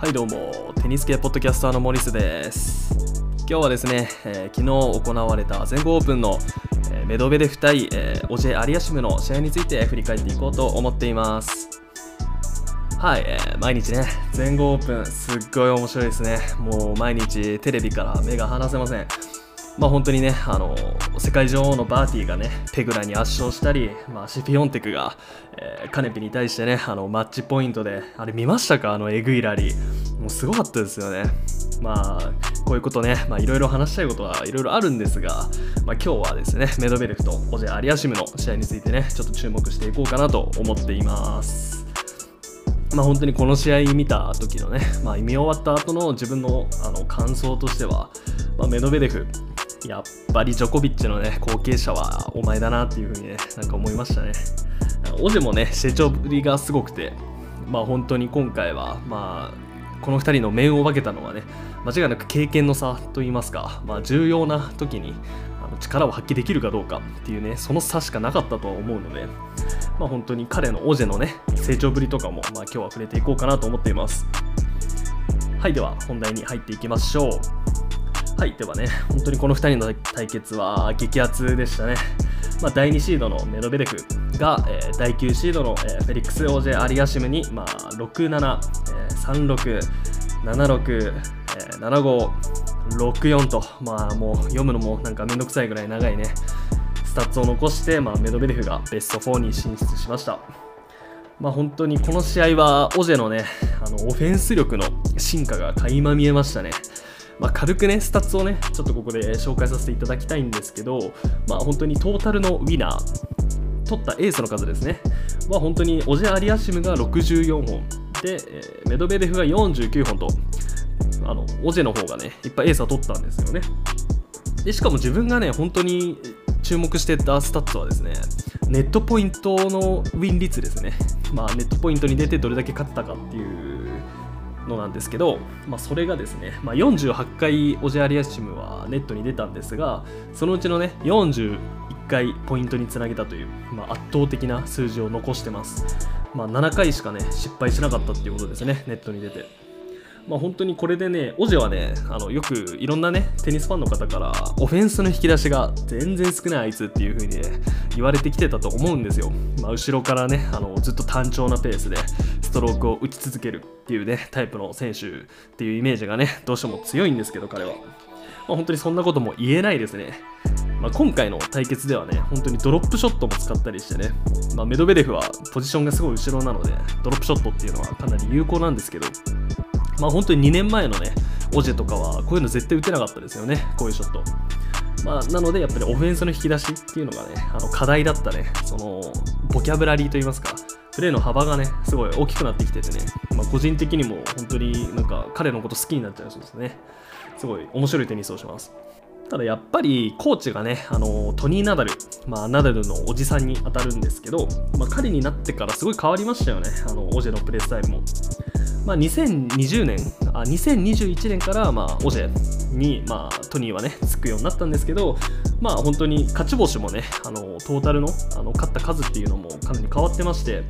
はいどうも。テニス系ポッドキャスターのモリスです。今日はですね、えー、昨日行われた全豪オープンの、えー、メドベデフ対、えー、オジェ・アリアシムの試合について振り返っていこうと思っています。はい、えー、毎日ね全豪オープンすっごい面白いですね。もう毎日テレビから目が離せません。まあ、本当にね、あの世界女王のバーティーがね、ペグラに圧勝したり、まあ、シフィオンテクが、えー、カネピに対してね、あのマッチポイントで、あれ見ましたか？あのエグいラリー。もうすごかったですよね。まあ、こういうことね、まあ、いろいろ話したいことはいろいろあるんですが、まあ、今日はですね、メドベレフとオジェ・アリアシムの試合についてね、ちょっと注目していこうかなと思っています。まあ、本当にこの試合見た時のね、まあ、見終わった後の自分のあの感想としては、まあ、メドベレフ、やっぱりジョコビッチのね、後継者はお前だなっていうふうにね、なんか思いましたね。オジェもね、成長ぶりがすごくて、まあ本当に今回は、まあ、この2人の面を分けたのはね、間違いなく経験の差といいますか、まあ重要な時に力を発揮できるかどうかっていうね、その差しかなかったとは思うので、まあ本当に彼のオジェのね、成長ぶりとかも、まあ今日は触れていこうかなと思っています。はい、では本題に入っていきましょう。はい、ではね、本当にこの2人の対決は激アツでしたね。まあ、第2シードのメドベデフが、えー、第9シードの、えー、フェリックス・オージェ・アリアシムに、まあ、6-7、えー、3-6、7-6、えー、7-5、6-4と、まあ、もう読むのもなんかめんどくさいぐらい長いね、スタッツを残して、まあ、メドベデフがベスト4に進出しました。まあ、本当にこの試合はオジェのね、あのオフェンス力の進化が垣間見えましたね。まあ、軽くね、スタッツをね、ちょっとここで紹介させていただきたいんですけど、まあ、本当にトータルのウィナー、取ったエースの数ですね、まあ、本当にオジェ・アリアシムが64本、で、えメドベデフが49本と、あのオジェの方がね、いっぱいエースは取ったんですよね。でしかも自分がね、本当に注目してたスタッツはですね、ネットポイントのウィン率ですね。まあ、ネットポイントに出てどれだけ勝ったかっていうのなんですけど、まあ、それがですね、まあ、48回オジェアリアシムはネットに出たんですがそのうちのね41回ポイントにつなげたという、まあ、圧倒的な数字を残してます、まあ、7回しかね失敗しなかったっていうことですねネットに出てまあ、本当にこれでね、オジェはね、あのよくいろんなね、テニスファンの方から、オフェンスの引き出しが全然少ないあいつっていう風にね、言われてきてたと思うんですよ。まあ、後ろからね、あのずっと単調なペースでストロークを打ち続けるっていうね、タイプの選手っていうイメージがね、どうしても強いんですけど、彼は。まあ、本当にそんなことも言えないですね。まあ、今回の対決ではね、本当にドロップショットも使ったりしてね、まあ、メドベレフはポジションがすごい後ろなので、ドロップショットっていうのはかなり有効なんですけど、まあ本当に2年前のね、オジェとかはこういうの絶対打てなかったですよね、こういうショット。まあ、なのでやっぱりオフェンスの引き出しっていうのがね、あの課題だったね、そのボキャブラリーといいますか、プレーの幅がね、すごい大きくなってきててね、まあ、個人的にも本当になんか彼のこと好きになっちゃうそうですね。すごい面白いテニスをします。ただやっぱりコーチがね、あのトニー・ナダル、まあ、ナダルのおじさんに当たるんですけど、まあ、彼になってからすごい変わりましたよね、あのオジェのプレースタイルも。まあ、2020年あ2021年から、まあ、オジェに、まあ、トニーはねつくようになったんですけど、まあ、本当に勝ち星もねあのトータルのあの勝った数っていうのもかなり変わってまして、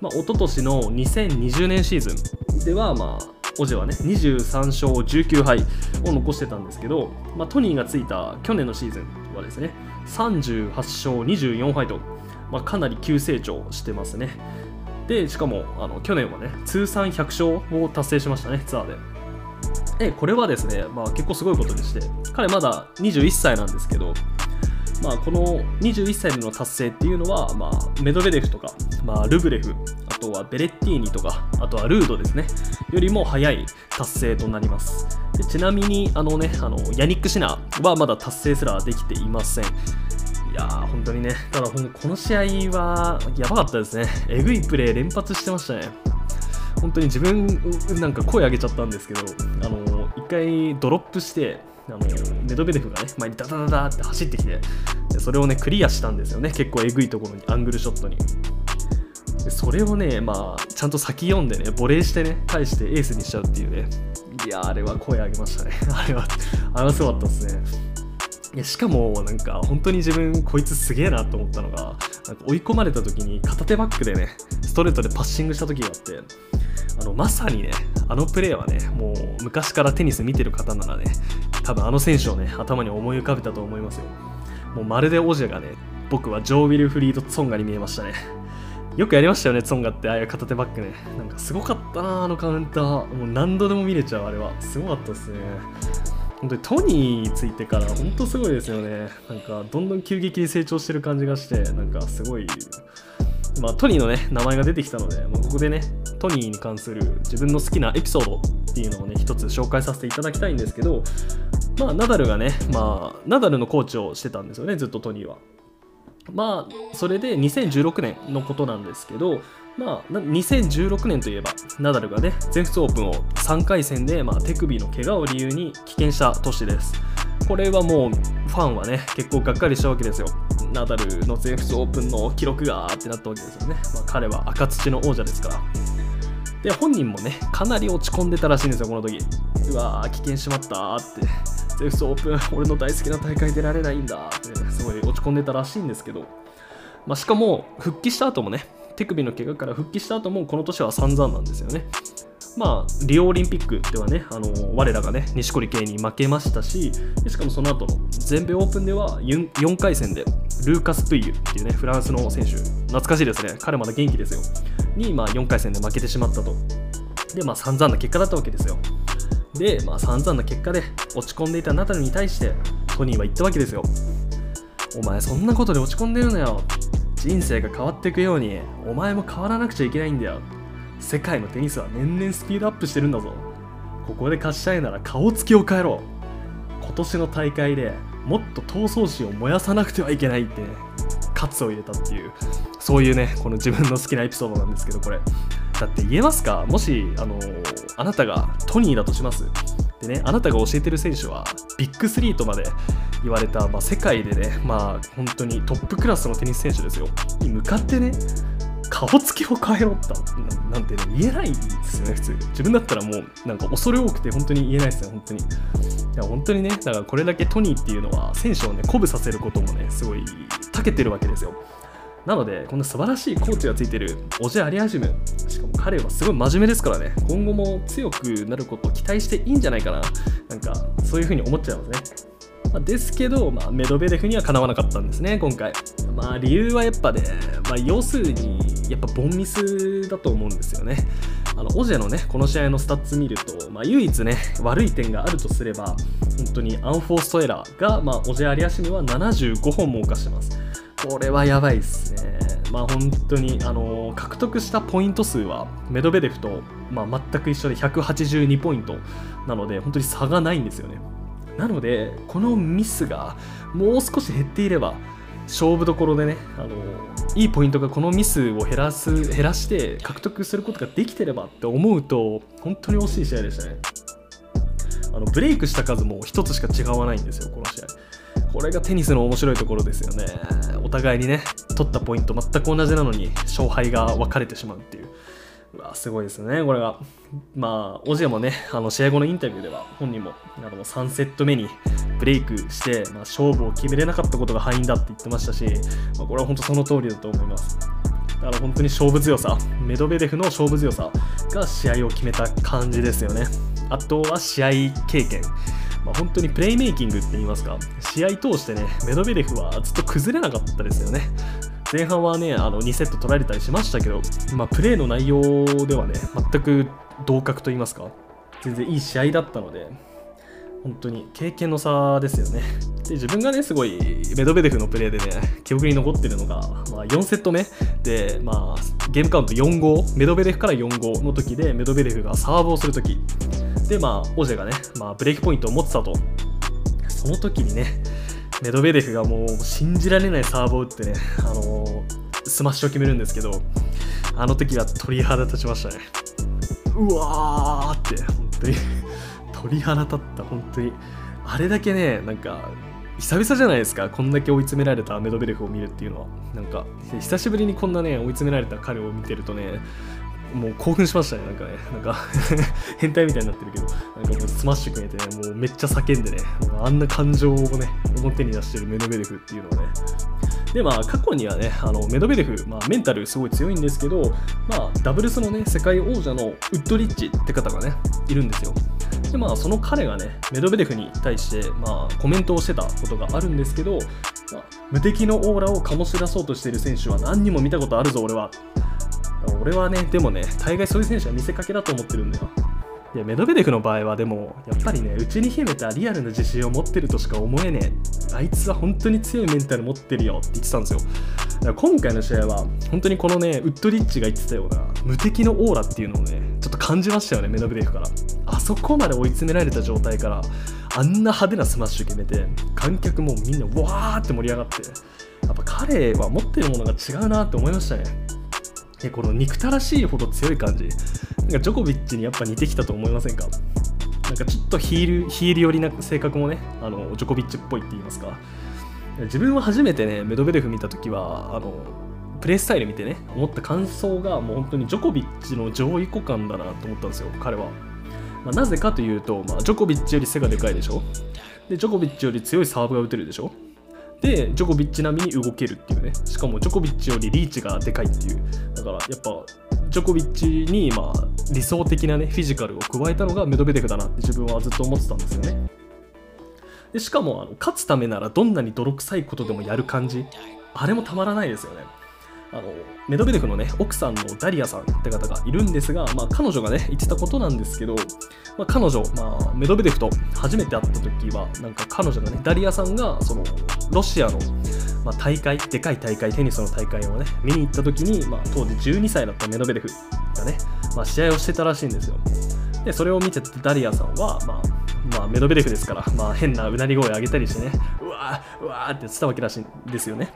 まあ、一昨年の2020年シーズンでは、まあ、オジェはね23勝19敗を残してたんですけど、まあ、トニーがついた去年のシーズンはですね38勝24敗と、まあ、かなり急成長してますね。でしかもあの去年はね通算100勝を達成しましたねツアーででこれはですね、まあ、結構すごいことでして彼まだ21歳なんですけどまあ、この21歳での達成っていうのは、まあ、メドベデフとか、まあ、ルブレフ、あとはベレッティーニとか、あとはルードですね、よりも早い達成となります。でちなみに、あのね、あのヤニック・シナはまだ達成すらできていません。いやー、本当にね、ただこの試合はやばかったですね。えぐいプレー連発してましたね。本当に自分なんか声上げちゃったんですけど、あの一回ドロップして、あのメドベデフがね、前にダダダダって走ってきて、それをね、クリアしたんですよね。結構えぐいところに、アングルショットに。でそれをね、まあ、ちゃんと先読んでね、ボレーしてね、返してエースにしちゃうっていうね。いやあれは声上げましたね。あれは、あれはすごかったですね。いやしかもなんか本当に自分こいつすげえなと思ったのがなんか追い込まれた時に片手バックでねストレートでパッシングした時があってあのまさにねあのプレーはねもう昔からテニス見てる方ならね多分あの選手をね頭に思い浮かべたと思いますよもうまるでオジェがね僕はジョー・ウィルフリード・ツォンガに見えましたねよくやりましたよね、ツォンガって、ああいう片手バックね。なんかすごかったな、あのカウンター。もう何度でも見れちゃう、あれは。すごかったですね。本当にトニーについてから本当すごいですよね。なんかどんどん急激に成長してる感じがして、なんかすごい、まあトニーのね、名前が出てきたので、もうここでね、トニーに関する自分の好きなエピソードっていうのをね、一つ紹介させていただきたいんですけど、まあナダルがね、まあナダルのコーチをしてたんですよね、ずっとトニーは。まあそれで2016年のことなんですけど、まあ、2016年といえば、ナダルがね、全仏オープンを3回戦で、まあ、手首の怪我を理由に棄権した年です。これはもう、ファンはね、結構がっかりしたわけですよ。ナダルの全仏オープンの記録がってなったわけですよね。まあ、彼は赤土の王者ですから。で、本人もね、かなり落ち込んでたらしいんですよ、この時。うわー、棄権しまったって。全仏オープン、俺の大好きな大会出られないんだって、すごい落ち込んでたらしいんですけど、まあ、しかも、復帰した後もね、手首の怪我から復帰した後もこの年は散々なんですよね。まあ、リオオリンピックではね、あの我らがね、錦織圭に負けましたし、しかもその後の全米オープンでは 4, 回戦でルーカス・プイユっていうね、フランスの選手、懐かしいですね、彼まだ元気ですよ、に、まあ、4回戦で負けてしまったと。で、まあ、散々な結果だったわけですよ。で、まあ、散々な結果で落ち込んでいたナダルに対して、トニーは言ったわけですよ。お前、そんなことで落ち込んでるのよ。人生が変わっていくようにお前も変わらなくちゃいけないんだよ世界のテニスは年々スピードアップしてるんだぞ。ここで勝ちたいなら顔つきを変えろ。今年の大会でもっと闘争心を燃やさなくてはいけないって、ね、喝を入れたっていうそういうねこの自分の好きなエピソードなんですけどこれ。だって言えますか？もしあのあなたがトニーだとします。でねあなたが教えてる選手はビッグ3とまで言われた、まあ、世界でね、まあ、本当にトップクラスのテニス選手ですよ、に向かってね、顔つきを変えろってなんてね、言えないですよね、普通。自分だったらもう、なんか恐れ多くて本当に言えないですよ、本当に。いや、本当にね、だからこれだけトニーっていうのは、選手をね、鼓舞させることもね、すごい、長けてるわけですよ。なので、こんな素晴らしいコーチがついてるオジェ・アリアジム、しかも彼はすごい真面目ですからね、今後も強くなることを期待していいんじゃないかな、なんか、そういうふうに思っちゃいますね。まあ、ですけど、まあ、メドベレフにはかなわなかったんですね、今回。まあ、理由はやっぱね、まあ、要するに、やっぱボンミスだと思うんですよね。あのオジェのね、この試合のスタッツ見ると、まあ、唯一ね、悪い点があるとすれば、本当にアンフォーストエラーが、まあ、オジェ・アリアシムは75本も犯してます。これはやばいっすね。まあ本当に、あのー、獲得したポイント数はメドベデフと、まあ、全く一緒で182ポイントなので、本当に差がないんですよね。なので、このミスがもう少し減っていれば、勝負どころでね、あのいいポイントがこのミスを減らす減らして獲得することができてればって思うと、本当に惜しい試合でしたね。あのブレイクした数も1つしか違わないんですよ、この試合。これがテニスの面白いところですよね。お互いにね、取ったポイント全く同じなのに勝敗が分かれてしまうっていう。うわすごいですね、これが。まあ、オジェもね、あの試合後のインタビューでは、本人もあの3セット目にブレイクして、まあ、勝負を決めれなかったことが敗因だって言ってましたし、まあ、これは本当その通りだと思います。だから本当に勝負強さ、メドベデフの勝負強さが試合を決めた感じですよね。あとは試合経験。まあ、本当にプレイメイキングって言いますか、試合通してね、メドベデフはずっと崩れなかったですよね。前半はね、あの2セット取られたりしましたけど、まあ、プレーの内容ではね、全く同格と言いますか、全然いい試合だったので、本当に経験の差ですよね。で自分がね、すごいメドベデフのプレーでね、記憶に残ってるのが、まあ、4セット目で、まあ、ゲームカウント4-5、メドベデフから4-5の時で、メドベデフがサーブをする時で、まあ、オジェがね、まあ、ブレイクポイントを持ってたと。その時にね、メドベデフがもう信じられないサーブを打ってね、あのー、スマッシュを決めるんですけど、あの時は鳥肌立ちましたね。うわーって、本当に鳥肌立った、本当に。あれだけね、なんか、久々じゃないですか、こんだけ追い詰められたメドベデフを見るっていうのは。なんか、久しぶりにこんなね、追い詰められた彼を見てるとね、もう興奮しましたね、なんかね、なんか 変態みたいになってるけど、なんかもうスマッシュ決めてね、もうめっちゃ叫んでね、あんな感情をね、表に出してるメドベデフっていうのはね、でまあ過去にはねあのメドベデフ、まあ、メンタルすごい強いんですけど、まあ、ダブルスのね世界王者のウッドリッチって方がねいるんですよ。でまあその彼がねメドベデフに対して、まあ、コメントをしてたことがあるんですけど、まあ、無敵のオーラを醸し出そうとしている選手は何人も見たことあるぞ俺は。俺はねでもね大概そういう選手は見せかけだと思ってるんだよ。いやメドベデフの場合はでもやっぱりねうちに秘めたリアルな自信を持ってるとしか思えねえ。あいつは本当に強いメンタル持ってるよって言ってたんですよ。だから今回の試合は本当にこのねウッドリッチが言ってたような無敵のオーラっていうのをねちょっと感じましたよねメドベデフから。あそこまで追い詰められた状態からあんな派手なスマッシュ決めて観客もみんなわーって盛り上がって。やっぱ彼は持ってるものが違うなって思いましたね。でこの憎たらしいほど強い感じ。なんかジョコビッチにやっぱ似てきたと思いませんか？なんかちょっとヒールヒール寄りな性格もねあのジョコビッチっぽいって言いますか。自分は初めてねメドベデフ見た時はあのプレースタイル見てね思った感想がもう本当にジョコビッチの上位互換だなと思ったんですよ彼は、まあ、なぜかというと、まあ、ジョコビッチより背がでかいでしょ？でジョコビッチより強いサーブが打てるでしょ？でジョコビッチ並みに動けるっていうね。しかもジョコビッチよりリーチがでかいっていう。だからやっぱジョコビッチにまあ理想的なねフィジカルを加えたのがメドベデフだなって自分はずっと思ってたんですよね。でしかもあの勝つためならどんなに泥臭いことでもやる感じ。あれもたまらないですよね。あのメドベデフのね奥さんのダリアさんって方がいるんですが、まあ、彼女がね言ってたことなんですけど、まあ、彼女、まあ、メドベデフと初めて会った時はなんか彼女がねダリアさんがそのロシアの、まあ、大会でかい大会テニスの大会をね見に行った時に、まあ、当時12歳だったメドベデフがね、まあ、試合をしてたらしいんですよ。でそれを見てたダリアさんは、まあまあ、メドベデフですから、まあ、変なうなり声を上げたりしてねうわーうわーって言ってたわけらしいんですよね。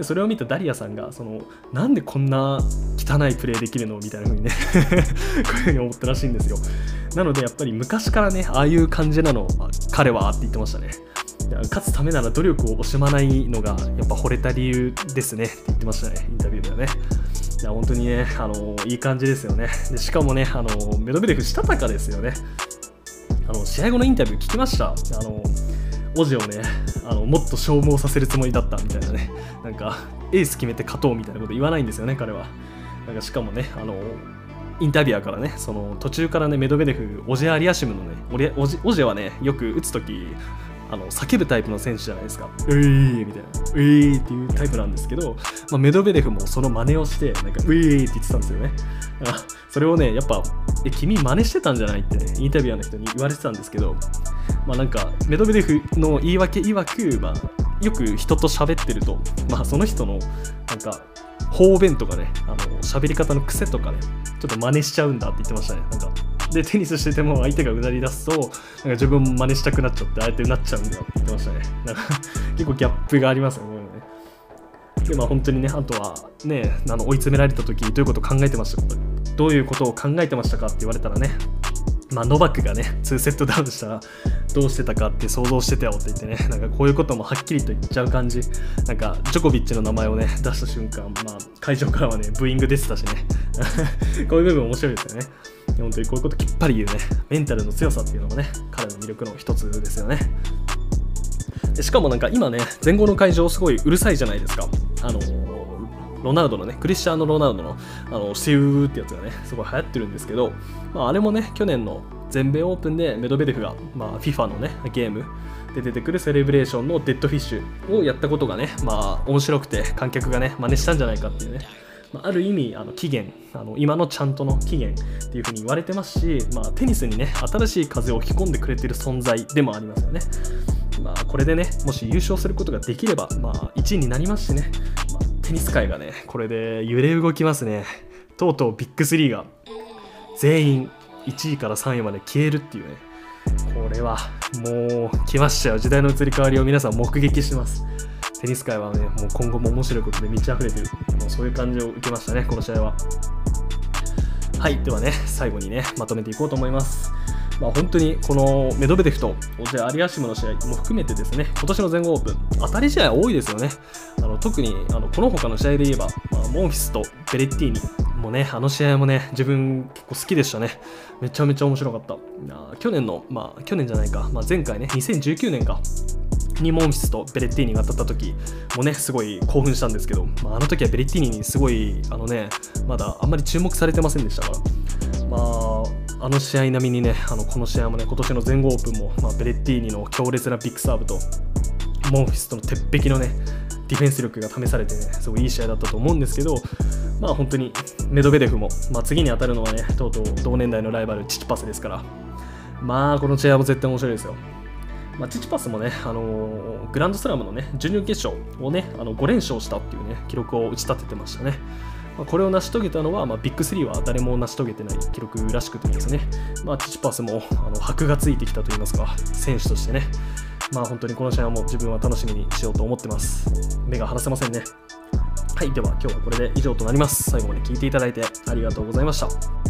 でそれを見たダリアさんがそのなんでこんな汚いプレーできるのみたいな風にね こういう風に思ったらしいんですよ。なのでやっぱり昔からねああいう感じなの彼はって言ってましたね。勝つためなら努力を惜しまないのがやっぱ惚れた理由ですねって言ってましたねインタビューではね。いや本当にねあのいい感じですよね。でしかもねあのメドベデフしたたかですよね。あの試合後のインタビュー聞きました。あのオジをねあのもっと消耗させるつもりだったみたいなね。なんかエース決めて勝とうみたいなこと言わないんですよね彼はなんかしかもねあのインタビュアーからねその途中からねメドベデフオジェアリアシムのねオジオジェはねよく打つ時あの叫ぶタイプの選手じゃないですか。うーみたいな。うーっていうタイプなんですけど、まあ、メドベデフもその真似をして、なんかうーって言ってたんですよね。あそれをね、やっぱ、え、君真似してたんじゃないってね、インタビュアーの人に言われてたんですけど、まあなんか、メドベデフの言い訳曰く、まあ、よく人と喋ってると、まあその人の、なんか、方便とかね、あの、喋り方の癖とかね、ちょっと真似しちゃうんだって言ってましたね。なんか、でテニスしてても相手がうなり出すとなんか自分も真似したくなっちゃって相手になっちゃうんだよって言ってましたね。なんか 結構ギャップがありますよね。でまあ本当にねあとはねあの追い詰められた時どういうことを考えてましたか？どういうことを考えてましたかって言われたらねまあ、ノバックがね、2セットダウンしたらどうしてたかって想像してたよって言ってね、なんかこういうこともはっきりと言っちゃう感じ、なんかジョコビッチの名前をね、出した瞬間、まあ、会場からはね、ブーイング出てたしね、こういう部分面白いですよね。本当にこういうこときっぱり言うね、メンタルの強さっていうのもね、彼の魅力の一つですよね。でしかもなんか今ね、前後の会場すごいうるさいじゃないですか。あのロナウドのね、クリスチャーノ・ロナウドの、あの、シューってやつがね、すごい流行ってるんですけど、まあ、あれもね、去年の全米オープンでメドベデフが、まあ、FIFA のね、ゲームで出てくるセレブレーションのデッドフィッシュをやったことがね、まあ、面白くて、観客がね、真似したんじゃないかっていうね、まあ、る意味あの起源あの今のちゃんとの起源っていうふうに言われてますし、まあ、テニスにね新しい風を吹き込んでくれてる存在でもありますよね。まあ、これでねもし優勝することができれば、まあ、1位になりますしね、まあ、テニス界がね。これで揺れ動きますね。とうとうビッグ3が。全員1位から3位まで消えるっていうね。これはもう来ましたよ。時代の移り変わりを皆さん目撃してます。テニス界はね、もう今後も面白いことで満ち溢れてる、もうそういう感じを受けましたね、この試合は。はい、ではね、最後にね、まとめていこうと思います。まあ、本当にこのメドベデフとオジェ・アリアシムの試合も含めてですね、今年の全豪オープン、当たり試合多いですよね。特にあのこの他の試合で言えば、まあ、モンフィスとベレッティーニ、もね、あの試合もね、自分結構好きでしたね。めちゃめちゃ面白かった。去年の、まあ去年じゃないか、まあ、前回ね、2019年か。にモンフィスとベレッティーニが当たった時もねすごい興奮したんですけど、まあ、あの時はベレッティーニにすごいあのねまだあんまり注目されてませんでしたからまああの試合並みにねあのこの試合もね今年の全豪オープンも、まあ、ベレッティーニの強烈なビッグサーブとモンフィスとの鉄壁のねディフェンス力が試されてねすごいいい試合だったと思うんですけどまあ本当にメドベデフも、まあ、次に当たるのはねとうとう同年代のライバルチチパスですから。まあこの試合も絶対面白いですよ。まあ、チチパスもね、あのー、グランドスラムのね、準々決勝をね、あの5連勝したっていうね、記録を打ち立ててましたね。まあ、これを成し遂げたのは、まあ、ビッグ3は誰も成し遂げてない記録らしくてですね、まあ、チチパスもあの箔がついてきたといいますか、選手としてね、まあ本当にこの試合はもう自分は楽しみにしようと思ってます。目が離せませんね。はい、では今日はこれで以上となります。最後まで聞いていただいてありがとうございました。